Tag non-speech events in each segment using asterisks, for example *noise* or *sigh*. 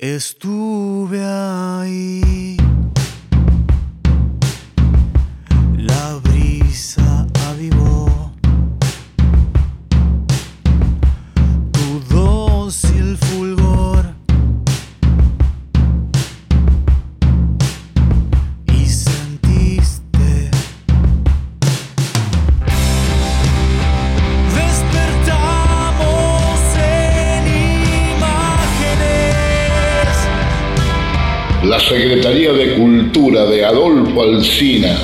Estuve ahí. La brisa Alsina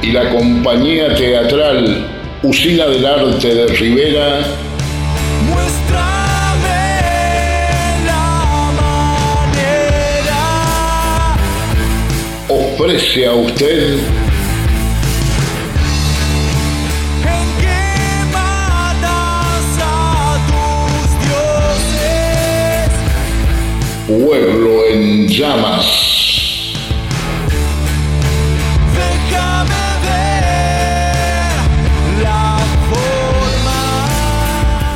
y la compañía teatral Usina del Arte de Rivera. La manera. Ofrece a usted Pueblo en Llamas.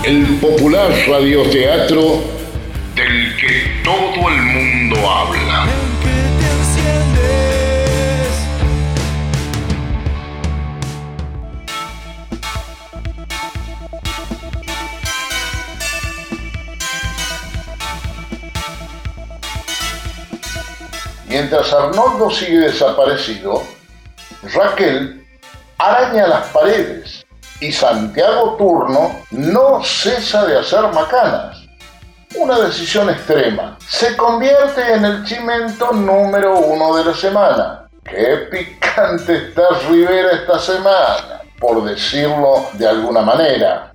El popular radioteatro del que todo el mundo habla. Mientras Arnoldo sigue desaparecido, Raquel araña las paredes y Santiago Turno no cesa de hacer macanas. Una decisión extrema. Se convierte en el chimento número uno de la semana. ¡Qué picante está Rivera esta semana! Por decirlo de alguna manera.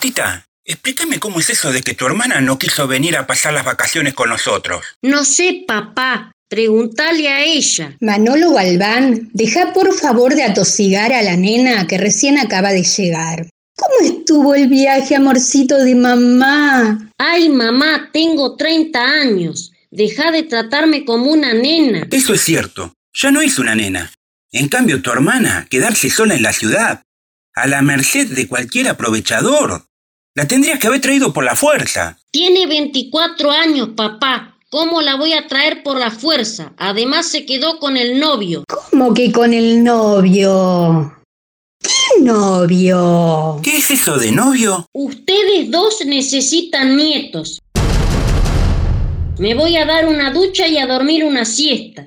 Martita, explícame cómo es eso de que tu hermana no quiso venir a pasar las vacaciones con nosotros. No sé, papá. Pregúntale a ella. Manolo Galván, deja por favor de atosigar a la nena que recién acaba de llegar. ¿Cómo estuvo el viaje, amorcito de mamá? Ay, mamá, tengo 30 años. Deja de tratarme como una nena. Eso es cierto, ya no es una nena. En cambio, tu hermana, quedarse sola en la ciudad, a la merced de cualquier aprovechador. La tendrías que haber traído por la fuerza. Tiene 24 años, papá. ¿Cómo la voy a traer por la fuerza? Además se quedó con el novio. ¿Cómo que con el novio? ¿Qué novio? ¿Qué es eso de novio? Ustedes dos necesitan nietos. Me voy a dar una ducha y a dormir una siesta.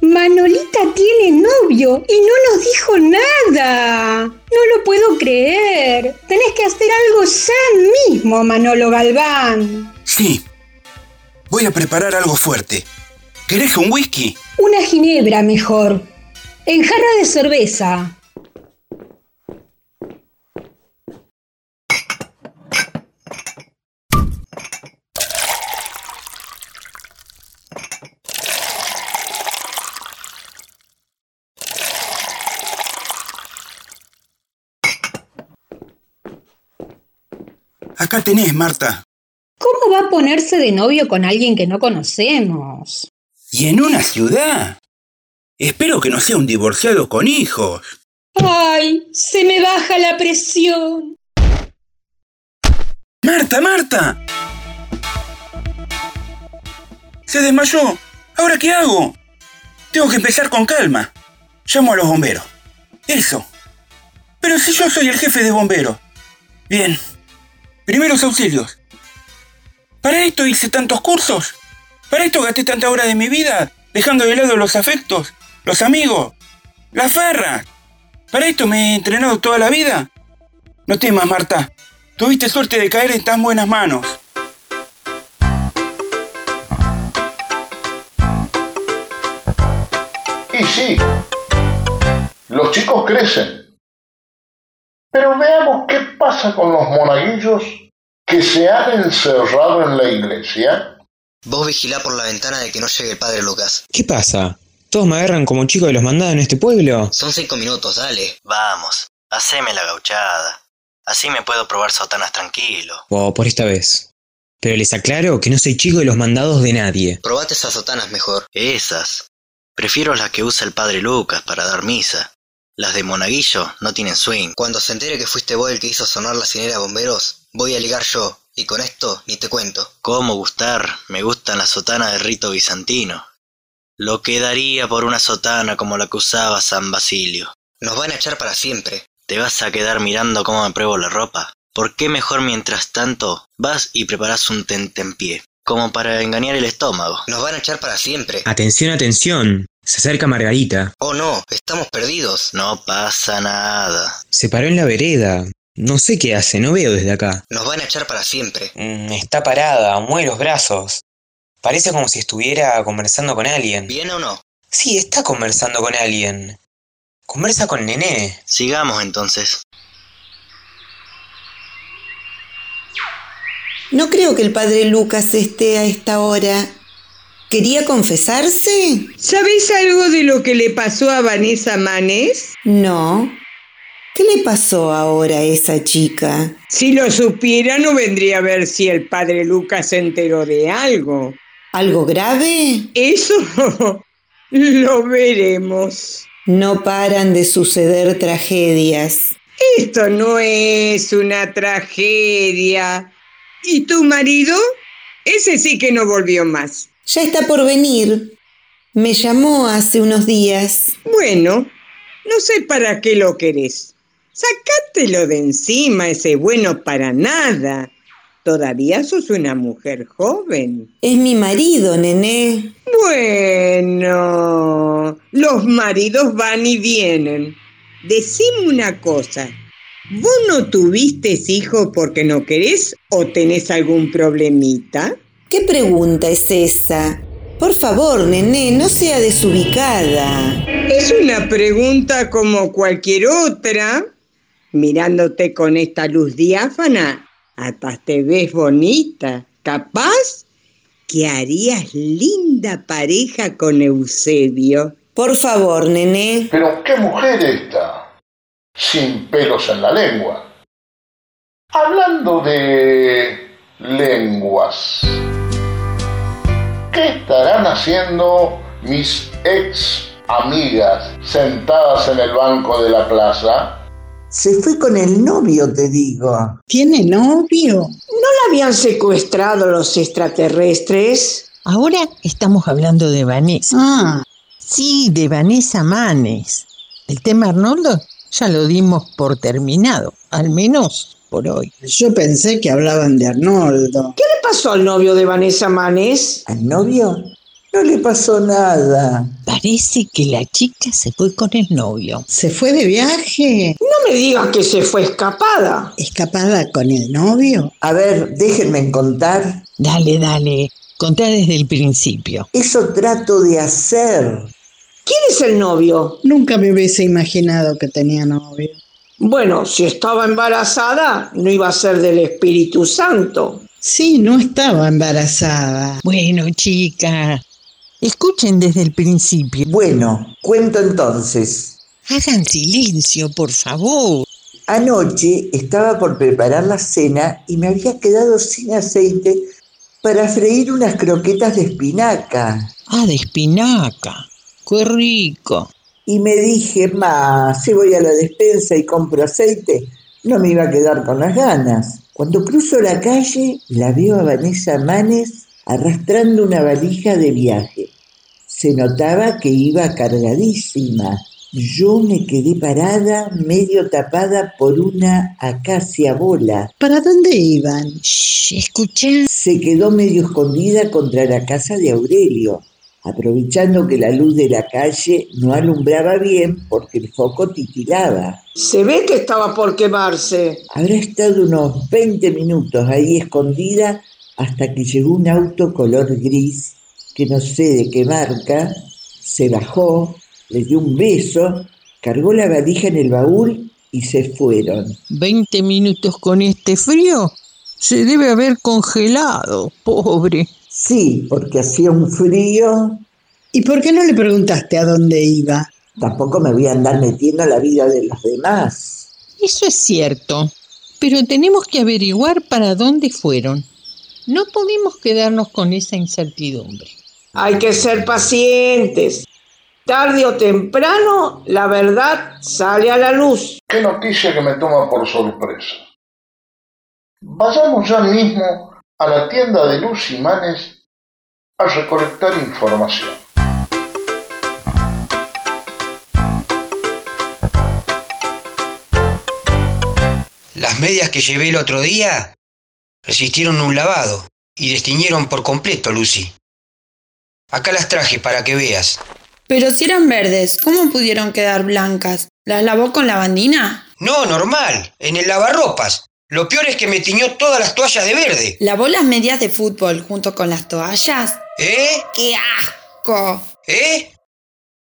Manolita tiene novio y no nos dijo nada. No lo puedo creer. Tenés que hacer algo ya mismo, Manolo Galván. Sí. Voy a preparar algo fuerte. ¿Querés un whisky? Una ginebra mejor. En jarra de cerveza. Acá tenés, Marta. ¿Cómo va a ponerse de novio con alguien que no conocemos? ¿Y en una ciudad? Espero que no sea un divorciado con hijos. ¡Ay! Se me baja la presión. ¡Marta, Marta! Se desmayó. ¿Ahora qué hago? Tengo que empezar con calma. Llamo a los bomberos. Eso. Pero si yo soy el jefe de bomberos. Bien. Primeros auxilios. ¿Para esto hice tantos cursos? ¿Para esto gasté tanta hora de mi vida? Dejando de lado los afectos, los amigos, las farras. ¿Para esto me he entrenado toda la vida? No temas, Marta. Tuviste suerte de caer en tan buenas manos. Y sí, los chicos crecen. Pero veamos qué pasa con los monaguillos que se han encerrado en la iglesia. Vos vigilá por la ventana de que no llegue el padre Lucas. ¿Qué pasa? ¿Todos me agarran como chico de los mandados en este pueblo? Son cinco minutos, dale. Vamos, haceme la gauchada. Así me puedo probar sotanas tranquilo. O por esta vez. Pero les aclaro que no soy chico de los mandados de nadie. Probate esas sotanas mejor. Esas. Prefiero las que usa el padre Lucas para dar misa. Las de Monaguillo no tienen swing. Cuando se entere que fuiste vos el que hizo sonar la cinera de bomberos, voy a ligar yo. Y con esto ni te cuento. ¿Cómo gustar? Me gustan las sotanas del rito bizantino. Lo que daría por una sotana como la que usaba San Basilio. Nos van a echar para siempre. ¿Te vas a quedar mirando cómo me pruebo la ropa? ¿Por qué mejor mientras tanto vas y preparas un tentempié? Como para engañar el estómago. Nos van a echar para siempre. Atención, atención. Se acerca Margarita. Oh no, estamos perdidos. No pasa nada. Se paró en la vereda. No sé qué hace, no veo desde acá. Nos van a echar para siempre. Mm, está parada, mueve los brazos. Parece como si estuviera conversando con alguien. ¿Bien o no? Sí, está conversando con alguien. Conversa con Nené. Sigamos entonces. No creo que el padre Lucas esté a esta hora. ¿Quería confesarse? ¿Sabés algo de lo que le pasó a Vanessa Manes? No. ¿Qué le pasó ahora a esa chica? Si lo supiera, no vendría a ver si el padre Lucas se enteró de algo. ¿Algo grave? Eso *laughs* lo veremos. No paran de suceder tragedias. Esto no es una tragedia. ¿Y tu marido? Ese sí que no volvió más. Ya está por venir. Me llamó hace unos días. Bueno, no sé para qué lo querés. Sacátelo de encima, ese bueno para nada. Todavía sos una mujer joven. Es mi marido, nené. Bueno, los maridos van y vienen. Decime una cosa. ¿Vos no tuviste hijo porque no querés o tenés algún problemita? ¿Qué pregunta es esa? Por favor, nené, no sea desubicada. Es una pregunta como cualquier otra. Mirándote con esta luz diáfana, hasta te ves bonita. Capaz que harías linda pareja con Eusebio. Por favor, nené. Pero qué mujer esta, sin pelos en la lengua. Hablando de lenguas, ¿qué estarán haciendo mis ex amigas sentadas en el banco de la plaza? Se fue con el novio, te digo. ¿Tiene novio? ¿No la habían secuestrado los extraterrestres? Ahora estamos hablando de Vanessa. Ah, Sí, de Vanessa Manes. El tema Arnoldo ya lo dimos por terminado, al menos por hoy. yo pensé que hablaban de Arnoldo. ¿Qué le pasó al novio de Vanessa Manes? ¿Al novio? No le pasó nada. Parece que la chica se fue con el novio. ¿Se fue de viaje? No me digas que se fue escapada. ¿Escapada con el novio? A ver, déjenme contar. Dale, dale, contá desde el principio. Eso trato de hacer. ¿Quién es el novio? Nunca me hubiese imaginado que tenía novio. Bueno, si estaba embarazada, no iba a ser del Espíritu Santo. Sí, no estaba embarazada. Bueno, chica, escuchen desde el principio. Bueno, cuento entonces. Hagan silencio, por favor. Anoche estaba por preparar la cena y me había quedado sin aceite para freír unas croquetas de espinaca. Ah, de espinaca. Qué rico. Y me dije, ma, si voy a la despensa y compro aceite, no me iba a quedar con las ganas. Cuando cruzo la calle, la veo a Vanessa Manes arrastrando una valija de viaje. Se notaba que iba cargadísima. Yo me quedé parada, medio tapada por una acacia bola. ¿Para dónde iban? Shh, escuchá. Se quedó medio escondida contra la casa de Aurelio, aprovechando que la luz de la calle no alumbraba bien porque el foco titilaba. Se ve que estaba por quemarse. Habrá estado unos 20 minutos ahí escondida hasta que llegó un auto color gris, que no sé de qué marca, se bajó, le dio un beso, cargó la valija en el baúl y se fueron. ¿20 minutos con este frío? Se debe haber congelado, pobre. Sí, porque hacía un frío. ¿Y por qué no le preguntaste a dónde iba? Tampoco me voy a andar metiendo en la vida de los demás. Eso es cierto, pero tenemos que averiguar para dónde fueron. No podemos quedarnos con esa incertidumbre. Hay que ser pacientes. Tarde o temprano, la verdad sale a la luz. Qué noticia que me toma por sorpresa. Vayamos ya mismo a la tienda de Luz Manes a recolectar información. Las medias que llevé el otro día resistieron un lavado y destiñeron por completo, Lucy. Acá las traje para que veas. Pero si eran verdes, ¿cómo pudieron quedar blancas? ¿Las lavó con lavandina? No, normal, en el lavarropas. Lo peor es que me tiñó todas las toallas de verde. ¿Lavó las medias de fútbol junto con las toallas? ¿Eh? ¡Qué asco! ¿Eh?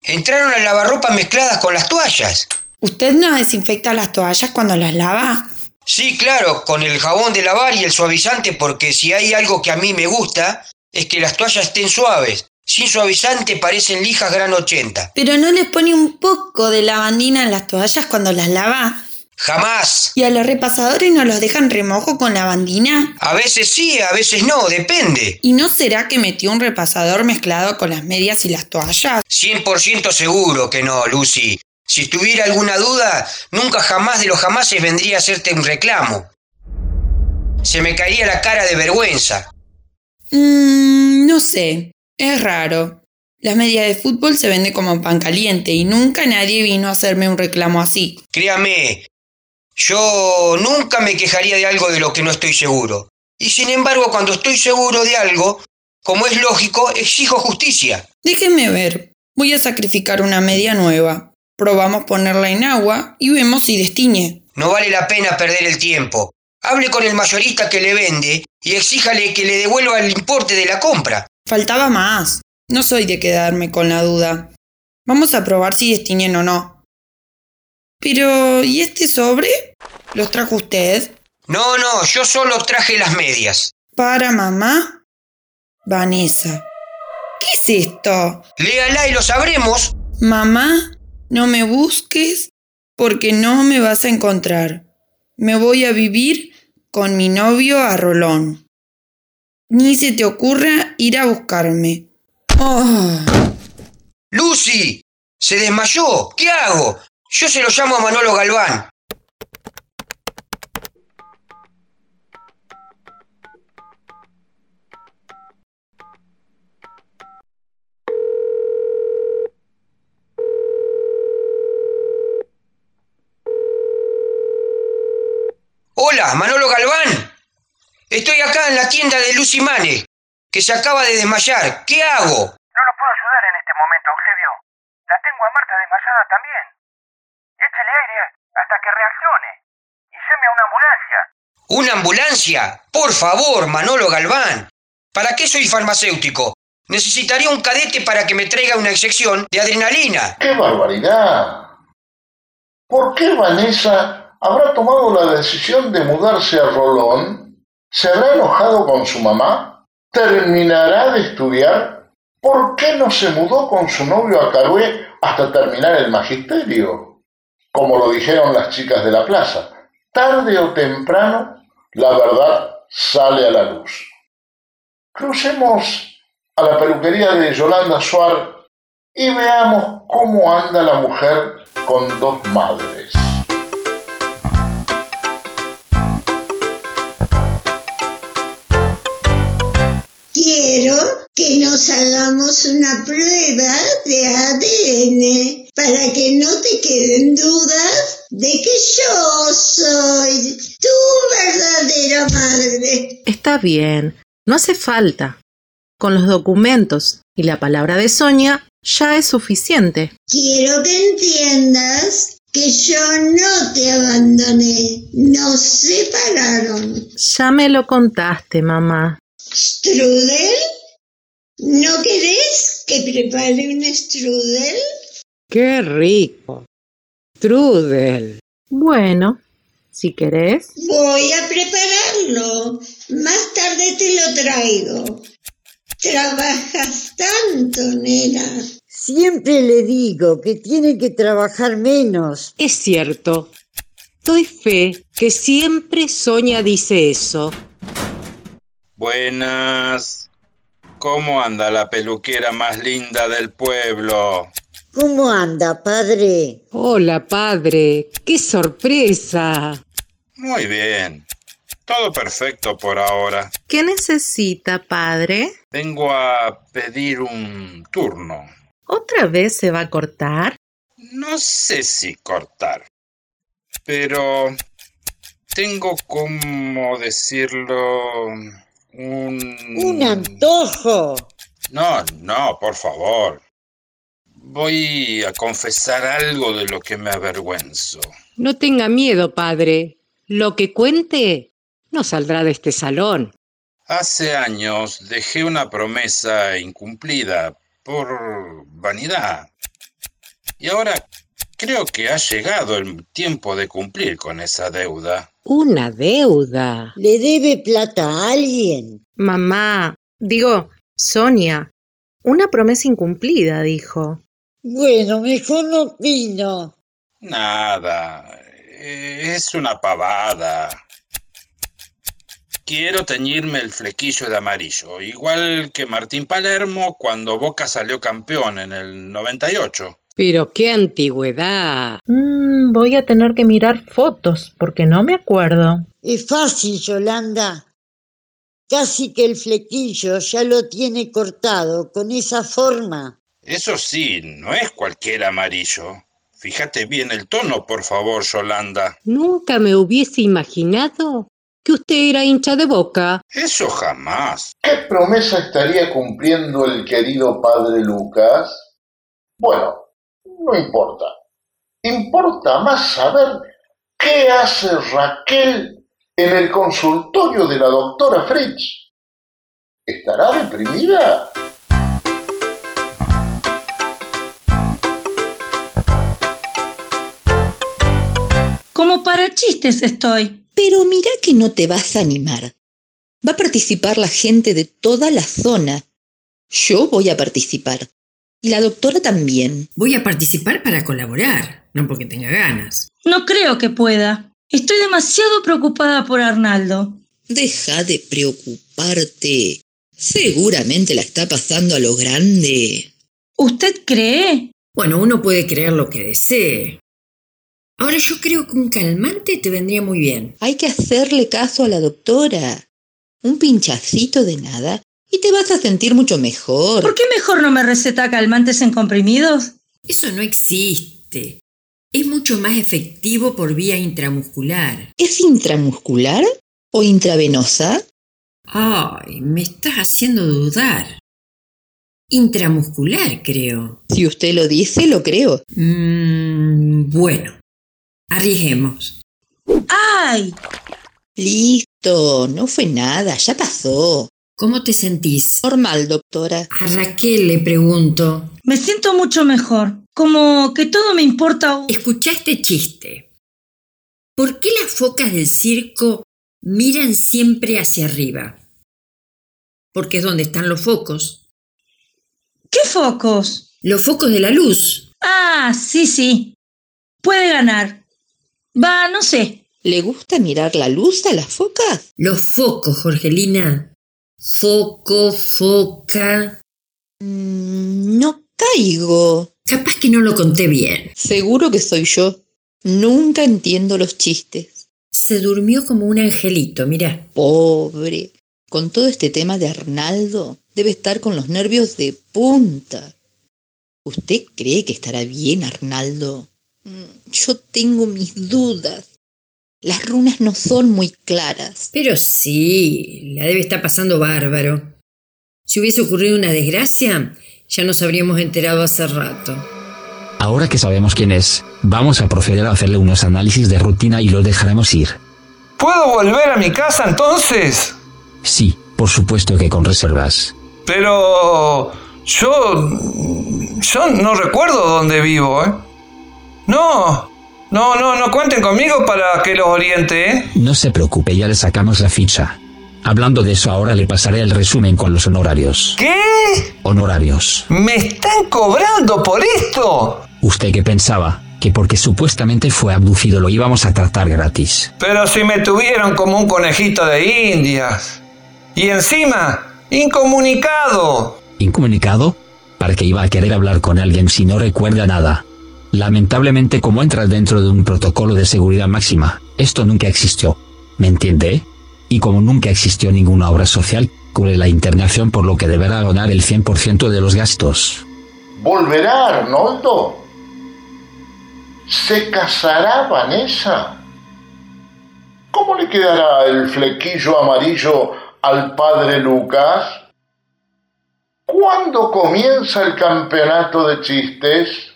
Entraron al lavarropas mezcladas con las toallas. ¿Usted no desinfecta las toallas cuando las lava? Sí, claro, con el jabón de lavar y el suavizante porque si hay algo que a mí me gusta es que las toallas estén suaves. Sin suavizante parecen lijas gran 80. ¿Pero no les pone un poco de lavandina en las toallas cuando las lava? Jamás. ¿Y a los repasadores no los dejan remojo con lavandina? A veces sí, a veces no, depende. ¿Y no será que metió un repasador mezclado con las medias y las toallas? 100% seguro que no, Lucy. Si tuviera alguna duda, nunca jamás de los jamases vendría a hacerte un reclamo. Se me caería la cara de vergüenza. Mmm, no sé. Es raro. Las medias de fútbol se venden como pan caliente y nunca nadie vino a hacerme un reclamo así. Créame, yo nunca me quejaría de algo de lo que no estoy seguro. Y sin embargo, cuando estoy seguro de algo, como es lógico, exijo justicia. Déjenme ver. Voy a sacrificar una media nueva. Probamos ponerla en agua y vemos si destiñe. No vale la pena perder el tiempo. Hable con el mayorista que le vende y exíjale que le devuelva el importe de la compra. Faltaba más. No soy de quedarme con la duda. Vamos a probar si destiñen o no. Pero, ¿y este sobre? ¿Los trajo usted? No, no, yo solo traje las medias. ¿Para mamá? Vanessa. ¿Qué es esto? Léala y lo sabremos. Mamá, no me busques porque no me vas a encontrar. Me voy a vivir con mi novio a Rolón. Ni se te ocurra ir a buscarme. Oh. Lucy, se desmayó. ¿Qué hago? Yo se lo llamo a Manolo Galván. Hola, Manolo Galván. Estoy acá en la tienda de Lucy Mane, que se acaba de desmayar. ¿Qué hago? No lo puedo ayudar en este momento, Eusebio. La tengo a Marta desmayada también. Échele aire hasta que reaccione. Y llame a una ambulancia. ¿Una ambulancia? Por favor, Manolo Galván. ¿Para qué soy farmacéutico? Necesitaría un cadete para que me traiga una inyección de adrenalina. ¡Qué barbaridad! ¿Por qué Vanessa habrá tomado la decisión de mudarse a Rolón? ¿Se habrá enojado con su mamá? ¿Terminará de estudiar? ¿Por qué no se mudó con su novio a Carué hasta terminar el magisterio? Como lo dijeron las chicas de la plaza, tarde o temprano la verdad sale a la luz. Crucemos a la peluquería de Yolanda Suar y veamos cómo anda la mujer con dos madres. Quiero que nos hagamos una prueba de ADN para que no te queden dudas de que yo soy tu verdadera madre. Está bien, no hace falta. Con los documentos y la palabra de Sonia ya es suficiente. Quiero que entiendas que yo no te abandoné, nos separaron. Ya me lo contaste, mamá. ¿Strudel? ¿No querés que prepare un strudel? ¡Qué rico! Trudel. Bueno, si querés. Voy a prepararlo. Más tarde te lo traigo. Trabajas tanto, nena. Siempre le digo que tiene que trabajar menos. Es cierto. Doy fe que siempre Sonia dice eso. Buenas. ¿Cómo anda la peluquera más linda del pueblo? ¿Cómo anda, padre? Hola, padre. ¡Qué sorpresa! Muy bien. Todo perfecto por ahora. ¿Qué necesita, padre? Vengo a pedir un turno. ¿Otra vez se va a cortar? No sé si cortar. Pero tengo como decirlo un... Un antojo. No, no, por favor. Voy a confesar algo de lo que me avergüenzo. No tenga miedo, padre. Lo que cuente no saldrá de este salón. Hace años dejé una promesa incumplida por vanidad. Y ahora creo que ha llegado el tiempo de cumplir con esa deuda. Una deuda. ¿Le debe plata a alguien? Mamá, digo, Sonia, una promesa incumplida, dijo. Bueno, mejor no vino. Nada, eh, es una pavada. Quiero teñirme el flequillo de amarillo, igual que Martín Palermo cuando Boca salió campeón en el 98. Pero qué antigüedad. Mm, voy a tener que mirar fotos porque no me acuerdo. Es fácil, Yolanda. Casi que el flequillo ya lo tiene cortado con esa forma. Eso sí, no es cualquier amarillo. Fíjate bien el tono, por favor, Yolanda. Nunca me hubiese imaginado que usted era hincha de boca. Eso jamás. ¿Qué promesa estaría cumpliendo el querido padre Lucas? Bueno, no importa. Importa más saber qué hace Raquel en el consultorio de la doctora Fritz. ¿Estará deprimida? Como para chistes estoy. Pero mira que no te vas a animar. Va a participar la gente de toda la zona. Yo voy a participar. Y la doctora también. Voy a participar para colaborar, no porque tenga ganas. No creo que pueda. Estoy demasiado preocupada por Arnaldo. Deja de preocuparte. Seguramente la está pasando a lo grande. ¿Usted cree? Bueno, uno puede creer lo que desee. Ahora yo creo que un calmante te vendría muy bien. Hay que hacerle caso a la doctora. Un pinchacito de nada y te vas a sentir mucho mejor. ¿Por qué mejor no me receta calmantes en comprimidos? Eso no existe. Es mucho más efectivo por vía intramuscular. ¿Es intramuscular o intravenosa? Ay, me estás haciendo dudar. Intramuscular, creo. Si usted lo dice, lo creo. Mm, bueno, arriesguemos. ¡Ay! Listo, no fue nada, ya pasó. ¿Cómo te sentís? Normal, doctora. A Raquel le pregunto. Me siento mucho mejor. Como que todo me importa. Escucha este chiste. ¿Por qué las focas del circo miran siempre hacia arriba? Porque es donde están los focos. ¿Qué focos? Los focos de la luz. Ah, sí, sí. Puede ganar. Va, no sé. ¿Le gusta mirar la luz a las focas? Los focos, Jorgelina. Foco, foca. Mm, no caigo. Capaz que no lo conté bien. Seguro que soy yo. Nunca entiendo los chistes. Se durmió como un angelito, mira. Pobre. Con todo este tema de Arnaldo, debe estar con los nervios de punta. ¿Usted cree que estará bien, Arnaldo? Mm, Yo tengo mis dudas. Las runas no son muy claras. Pero sí, la debe estar pasando bárbaro. Si hubiese ocurrido una desgracia, ya nos habríamos enterado hace rato. Ahora que sabemos quién es, vamos a proceder a hacerle unos análisis de rutina y lo dejaremos ir. ¿Puedo volver a mi casa entonces? Sí, por supuesto que con reservas. Pero yo... Yo no recuerdo dónde vivo, ¿eh? No, no, no, no cuenten conmigo para que los oriente, ¿eh? No se preocupe, ya le sacamos la ficha. Hablando de eso, ahora le pasaré el resumen con los honorarios. ¿Qué? Honorarios. ¿Me están cobrando por esto? ¿Usted qué pensaba? Que porque supuestamente fue abducido lo íbamos a tratar gratis. Pero si me tuvieron como un conejito de indias. Y encima, incomunicado. ¿Incomunicado? ¿Para qué iba a querer hablar con alguien si no recuerda nada? Lamentablemente como entras dentro de un protocolo de seguridad máxima, esto nunca existió. ¿Me entiende? Y como nunca existió ninguna obra social, cubre la internación por lo que deberá donar el 100% de los gastos. ¿Volverá Arnoldo? ¿Se casará Vanessa? ¿Cómo le quedará el flequillo amarillo al padre Lucas? ¿Cuándo comienza el campeonato de chistes?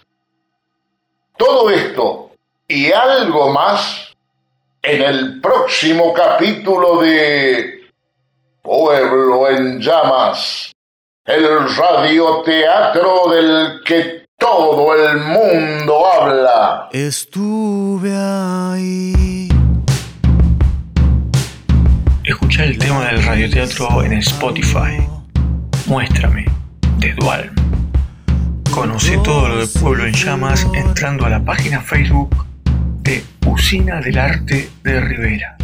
Todo esto y algo más en el próximo capítulo de Pueblo en Llamas, el radioteatro del que todo el mundo habla. Estuve ahí. Escucha el tema del radioteatro en Spotify. Muéstrame, de Dual. Conoce todo lo de Pueblo en Llamas entrando a la página Facebook de Usina del Arte de Rivera.